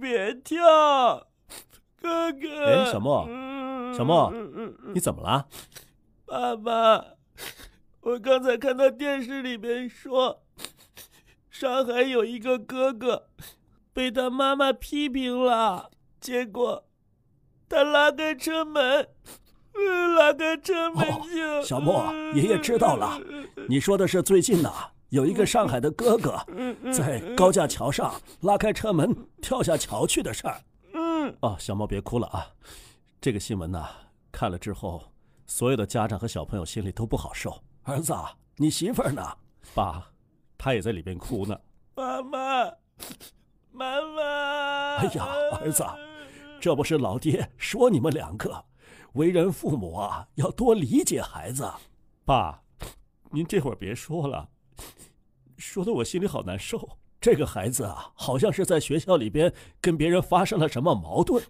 别跳，哥哥。哎，小莫，小莫，你怎么了？爸爸，我刚才看到电视里面说，上海有一个哥哥被他妈妈批评了，结果他拉开车门，拉开车门就……小莫，爷爷知道了，你说的是最近的。有一个上海的哥哥在高架桥上拉开车门跳下桥去的事儿。嗯，哦，小猫别哭了啊！这个新闻呢，看了之后，所有的家长和小朋友心里都不好受。儿子，你媳妇儿呢？爸，她也在里边哭呢。妈妈，妈妈！哎呀，儿子，这不是老爹说你们两个为人父母啊，要多理解孩子。爸，您这会儿别说了。说的我心里好难受。这个孩子啊，好像是在学校里边跟别人发生了什么矛盾。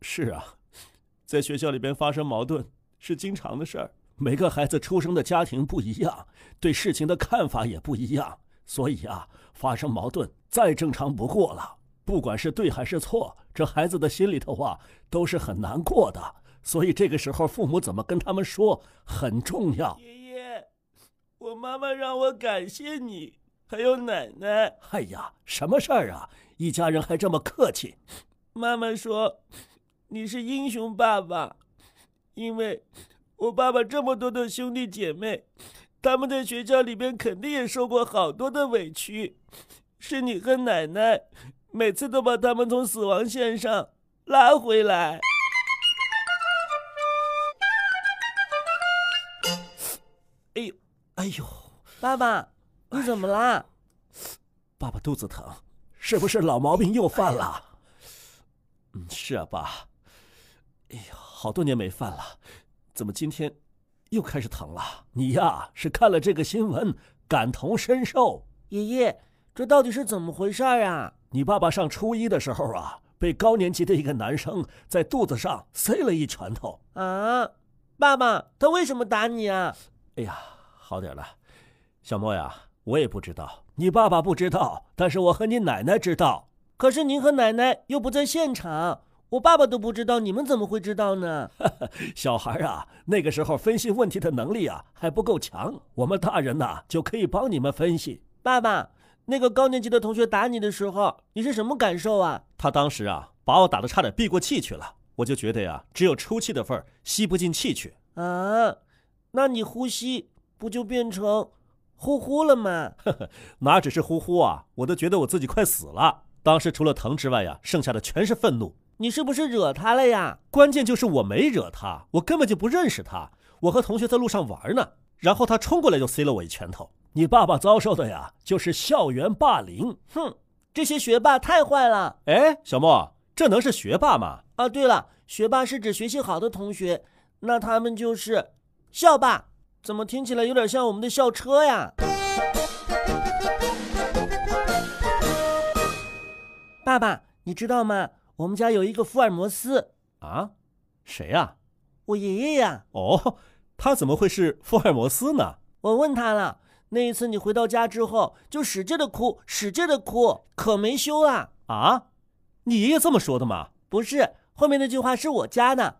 是啊，在学校里边发生矛盾是经常的事儿。每个孩子出生的家庭不一样，对事情的看法也不一样，所以啊，发生矛盾再正常不过了。不管是对还是错，这孩子的心里头啊都是很难过的。所以这个时候，父母怎么跟他们说很重要。我妈妈让我感谢你。还有奶奶，哎呀，什么事儿啊？一家人还这么客气。妈妈说，你是英雄爸爸，因为我爸爸这么多的兄弟姐妹，他们在学校里边肯定也受过好多的委屈，是你和奶奶每次都把他们从死亡线上拉回来。哎呦，爸爸。你怎么啦？爸爸肚子疼，是不是老毛病又犯了？嗯，是啊，爸。哎呀，好多年没犯了，怎么今天又开始疼了？你呀，是看了这个新闻感同身受。爷爷，这到底是怎么回事啊？你爸爸上初一的时候啊，被高年级的一个男生在肚子上塞了一拳头。啊，爸爸，他为什么打你啊？哎呀，好点了，小莫呀。我也不知道，你爸爸不知道，但是我和你奶奶知道。可是您和奶奶又不在现场，我爸爸都不知道，你们怎么会知道呢？小孩啊，那个时候分析问题的能力啊还不够强，我们大人呐就可以帮你们分析。爸爸，那个高年级的同学打你的时候，你是什么感受啊？他当时啊把我打得差点闭过气去了，我就觉得呀，只有出气的份儿，吸不进气去。啊，那你呼吸不就变成？呼呼了吗？呵呵，哪只是呼呼啊！我都觉得我自己快死了。当时除了疼之外呀，剩下的全是愤怒。你是不是惹他了呀？关键就是我没惹他，我根本就不认识他。我和同学在路上玩呢，然后他冲过来就塞了我一拳头。你爸爸遭受的呀，就是校园霸凌。哼，这些学霸太坏了。哎，小莫，这能是学霸吗？啊，对了，学霸是指学习好的同学，那他们就是校霸。怎么听起来有点像我们的校车呀？爸爸，你知道吗？我们家有一个福尔摩斯啊？谁呀？我爷爷呀。哦，他怎么会是福尔摩斯呢？我问他了，那一次你回到家之后就使劲的哭，使劲的哭，可没羞啊！啊？你爷爷这么说的吗？不是，后面那句话是我加的。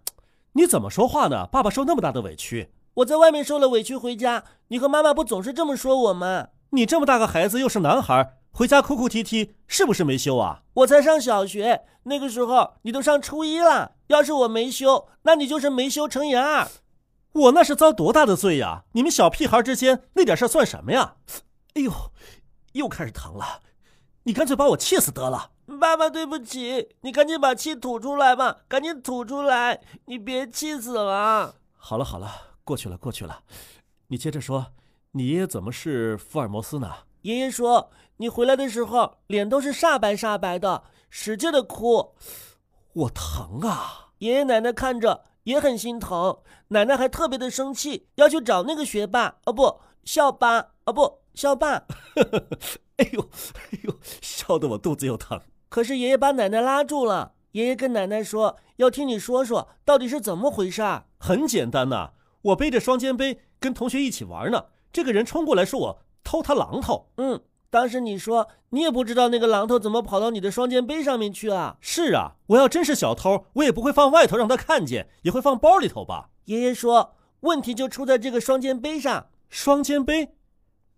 你怎么说话呢？爸爸受那么大的委屈。我在外面受了委屈，回家你和妈妈不总是这么说我吗？你这么大个孩子，又是男孩，回家哭哭啼啼，是不是没羞啊？我才上小学，那个时候你都上初一了。要是我没羞，那你就是没羞乘以二。我那是遭多大的罪呀？你们小屁孩之间那点事算什么呀？哎呦，又开始疼了，你干脆把我气死得了。爸爸，对不起，你赶紧把气吐出来吧，赶紧吐出来，你别气死了。好了好了。过去了，过去了。你接着说，你爷爷怎么是福尔摩斯呢？爷爷说，你回来的时候脸都是煞白煞白的，使劲的哭。我疼啊！爷爷奶奶看着也很心疼，奶奶还特别的生气，要去找那个学霸哦不校霸哦不校霸。哎呦哎呦，笑得我肚子又疼。可是爷爷把奶奶拉住了，爷爷跟奶奶说要听你说说到底是怎么回事。很简单呐，我背着双肩背跟同学一起玩呢，这个人冲过来说我偷他榔头。嗯。当时你说你也不知道那个榔头怎么跑到你的双肩背上面去啊？是啊，我要真是小偷，我也不会放外头让他看见，也会放包里头吧。爷爷说，问题就出在这个双肩背上。双肩背，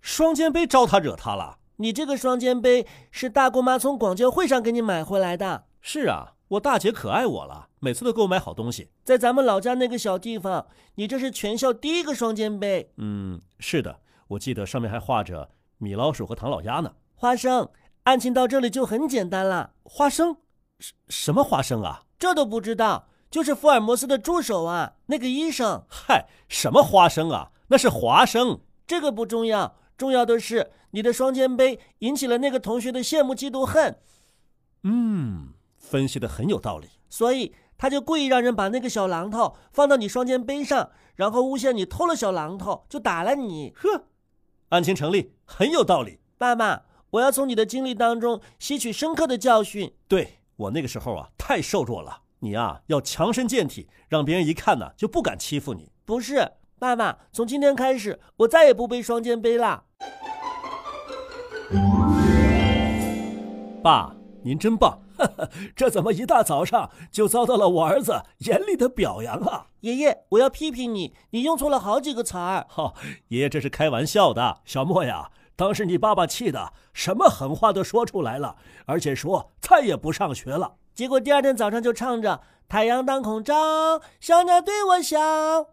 双肩背招他惹他了？你这个双肩背是大姑妈从广交会上给你买回来的。是啊，我大姐可爱我了，每次都给我买好东西。在咱们老家那个小地方，你这是全校第一个双肩背。嗯，是的，我记得上面还画着。米老鼠和唐老鸭呢？花生，案情到这里就很简单了。花生，什什么花生啊？这都不知道？就是福尔摩斯的助手啊，那个医生。嗨，什么花生啊？那是华生。这个不重要，重要的是你的双肩背引起了那个同学的羡慕、嫉妒、恨。嗯，分析的很有道理。所以他就故意让人把那个小榔头放到你双肩背上，然后诬陷你偷了小榔头，就打了你。呵。案情成立，很有道理。爸爸，我要从你的经历当中吸取深刻的教训。对我那个时候啊，太瘦弱了。你啊，要强身健体，让别人一看呢，就不敢欺负你。不是，爸爸，从今天开始，我再也不背双肩背了。爸，您真棒。这怎么一大早上就遭到了我儿子严厉的表扬啊？爷爷，我要批评你，你用错了好几个词儿。哈，爷爷这是开玩笑的。小莫呀，当时你爸爸气的什么狠话都说出来了，而且说再也不上学了。结果第二天早上就唱着“太阳当空照，小鸟对我笑”。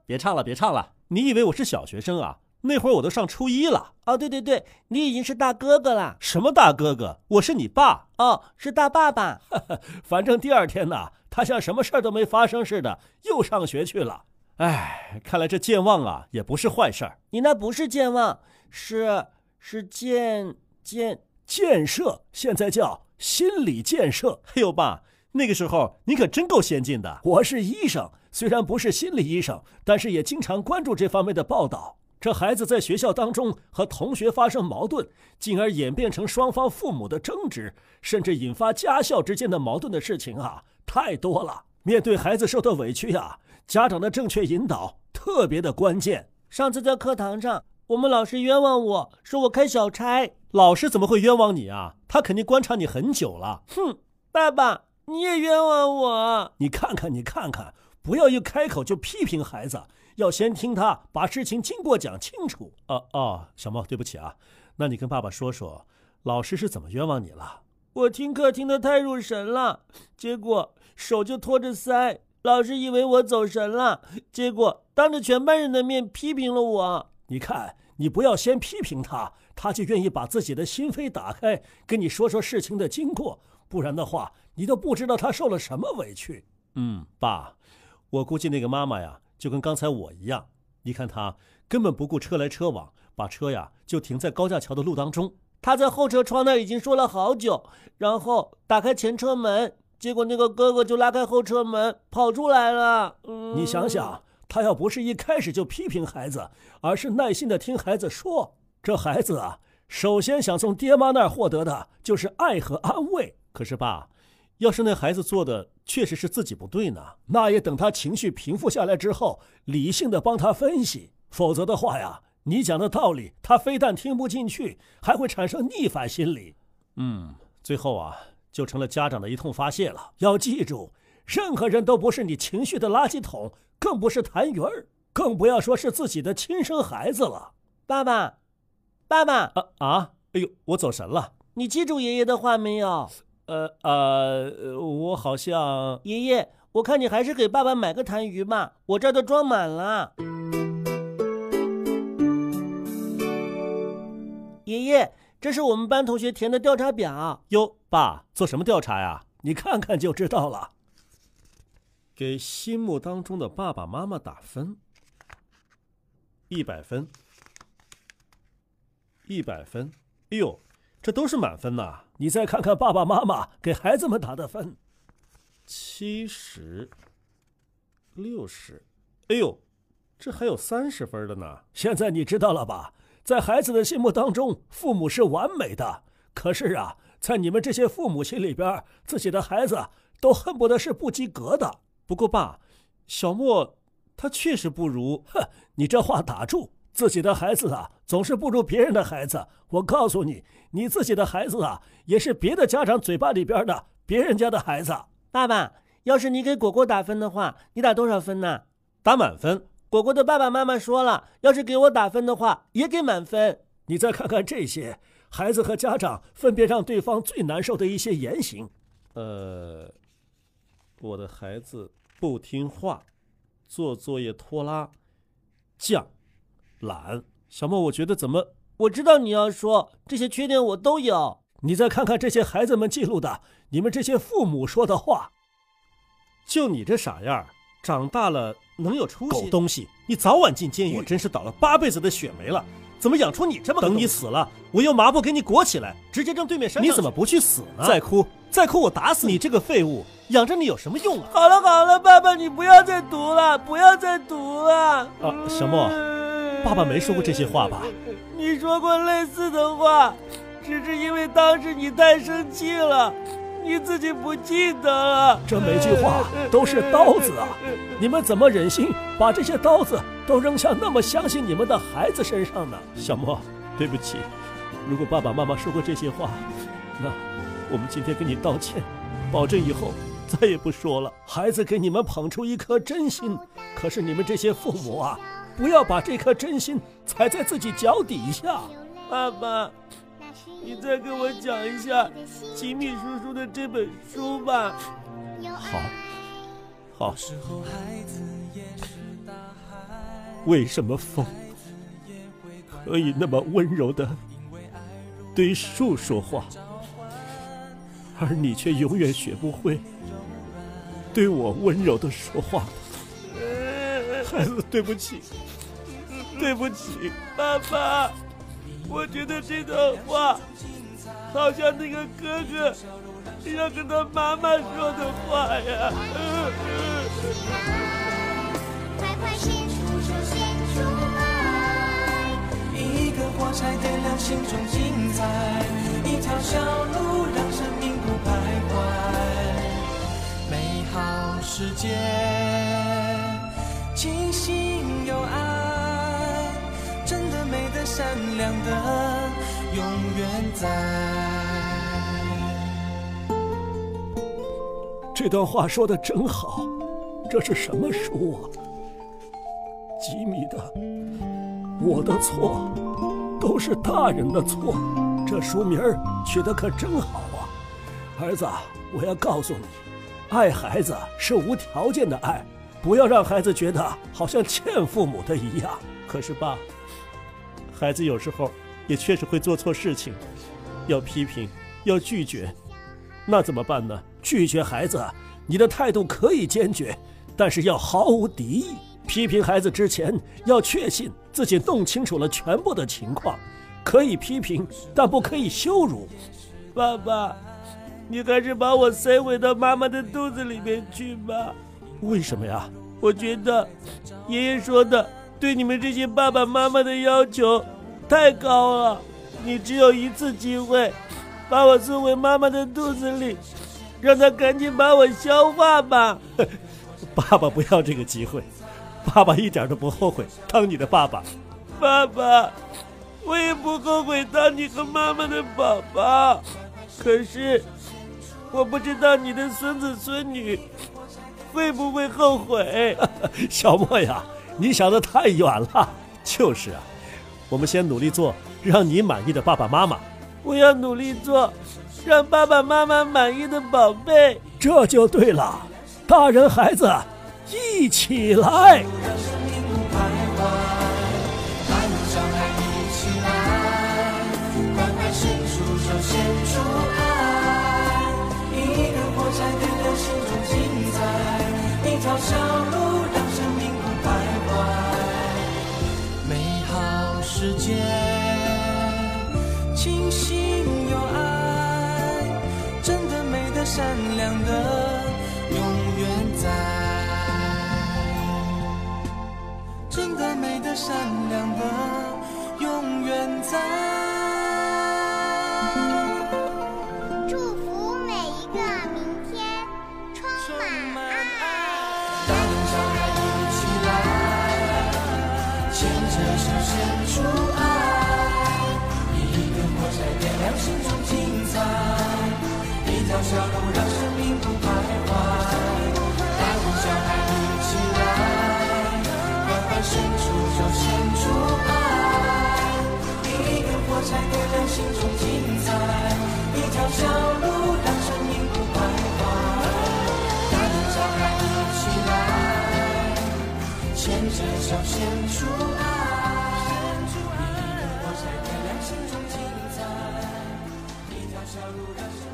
别唱了，别唱了。你以为我是小学生啊？那会儿我都上初一了。哦，对对对，你已经是大哥哥了。什么大哥哥？我是你爸。哦，是大爸爸。反正第二天呢，他像什么事儿都没发生似的，又上学去了。哎，看来这健忘啊，也不是坏事儿。你那不是健忘，是是建建建设，现在叫心理建设。哎呦，爸，那个时候你可真够先进的。我是医生，虽然不是心理医生，但是也经常关注这方面的报道。这孩子在学校当中和同学发生矛盾，进而演变成双方父母的争执，甚至引发家校之间的矛盾的事情啊，太多了。面对孩子受的委屈啊，家长的正确引导特别的关键。上次在课堂上，我们老师冤枉我说我开小差，老师怎么会冤枉你啊？他肯定观察你很久了。哼，爸爸你也冤枉我。你看看，你看看，不要一开口就批评孩子。要先听他把事情经过讲清楚。哦哦，小猫，对不起啊，那你跟爸爸说说，老师是怎么冤枉你了？我听课听得太入神了，结果手就托着腮，老师以为我走神了，结果当着全班人的面批评了我。你看，你不要先批评他，他就愿意把自己的心扉打开，跟你说说事情的经过，不然的话，你都不知道他受了什么委屈。嗯，爸，我估计那个妈妈呀。就跟刚才我一样，你看她根本不顾车来车往，把车呀就停在高架桥的路当中。她在后车窗那已经说了好久，然后打开前车门，结果那个哥哥就拉开后车门跑出来了。你想想，他要不是一开始就批评孩子，而是耐心的听孩子说，这孩子啊，首先想从爹妈那儿获得的就是爱和安慰。可是爸。要是那孩子做的确实是自己不对呢，那也等他情绪平复下来之后，理性的帮他分析。否则的话呀，你讲的道理他非但听不进去，还会产生逆反心理。嗯，最后啊，就成了家长的一通发泄了。要记住，任何人都不是你情绪的垃圾桶，更不是痰盂儿，更不要说是自己的亲生孩子了。爸爸，爸爸啊啊！哎呦，我走神了。你记住爷爷的话没有？呃呃，我好像爷爷，我看你还是给爸爸买个痰盂吧，我这都装满了。爷爷，这是我们班同学填的调查表。哟，爸，做什么调查呀？你看看就知道了。给心目当中的爸爸妈妈打分，一百分，一百分。哎呦！这都是满分呐！你再看看爸爸妈妈给孩子们打的分，七十、六十，哎呦，这还有三十分的呢！现在你知道了吧？在孩子的心目当中，父母是完美的。可是啊，在你们这些父母心里边，自己的孩子都恨不得是不及格的。不过爸，小莫他确实不如。哼，你这话打住！自己的孩子啊，总是不如别人的孩子。我告诉你，你自己的孩子啊，也是别的家长嘴巴里边的别人家的孩子。爸爸，要是你给果果打分的话，你打多少分呢？打满分。果果的爸爸妈妈说了，要是给我打分的话，也给满分。你再看看这些孩子和家长分别让对方最难受的一些言行。呃，我的孩子不听话，做作业拖拉，犟，懒。小莫，我觉得怎么？我知道你要说这些缺点我都有。你再看看这些孩子们记录的，你们这些父母说的话。就你这傻样，长大了。能有出息？狗东西！你早晚进监狱！我真是倒了八辈子的血霉了！怎么养出你这么……等你死了，我用麻布给你裹起来，直接扔对面山。你怎么不去死呢？再哭，再哭，我打死你！这个废物，养着你有什么用啊？好了好了，爸爸，你不要再读了，不要再读了。啊，小莫，爸爸没说过这些话吧？你说过类似的话，只是因为当时你太生气了。你自己不记得了？这每句话都是刀子啊！你们怎么忍心把这些刀子都扔向那么相信你们的孩子身上呢？小莫，对不起，如果爸爸妈妈说过这些话，那我们今天跟你道歉，保证以后再也不说了。孩子给你们捧出一颗真心，可是你们这些父母啊，不要把这颗真心踩在自己脚底下。爸爸。你再给我讲一下吉米叔叔的这本书吧。好，好。为什么风可以那么温柔的对树说话，而你却永远学不会对我温柔的说话？孩子，对不起，对不起，爸爸。我觉得这段话好像那个哥哥要跟他妈妈说的话呀。快快献出手，献出爱，一个火柴点亮心中精彩，一条小路让生命不徘徊，美好世界，清新有爱。真的美的、善良的，永远在。这段话说的真好，这是什么书啊？吉米的，我的错，都是大人的错。这书名取得可真好啊！儿子，我要告诉你，爱孩子是无条件的爱，不要让孩子觉得好像欠父母的一样。可是爸。孩子有时候也确实会做错事情，要批评，要拒绝，那怎么办呢？拒绝孩子，你的态度可以坚决，但是要毫无敌意。批评孩子之前，要确信自己弄清楚了全部的情况。可以批评，但不可以羞辱。爸爸，你还是把我塞回到妈妈的肚子里面去吧。为什么呀？我觉得爷爷说的。对你们这些爸爸妈妈的要求太高了，你只有一次机会，把我送回妈妈的肚子里，让她赶紧把我消化吧。爸爸不要这个机会，爸爸一点都不后悔当你的爸爸。爸爸，我也不后悔当你和妈妈的宝宝，可是我不知道你的孙子孙女会不会后悔。小莫呀。你想的太远了，就是啊，我们先努力做让你满意的爸爸妈妈。我要努力做让爸爸妈妈满意的宝贝。这就对了，大人孩子一起来。一个火柴点亮心中精彩，一条小路让生命不徘徊。大人小孩一起来，牵着手献出爱，一个火柴点亮心中精彩，一条小路让生命。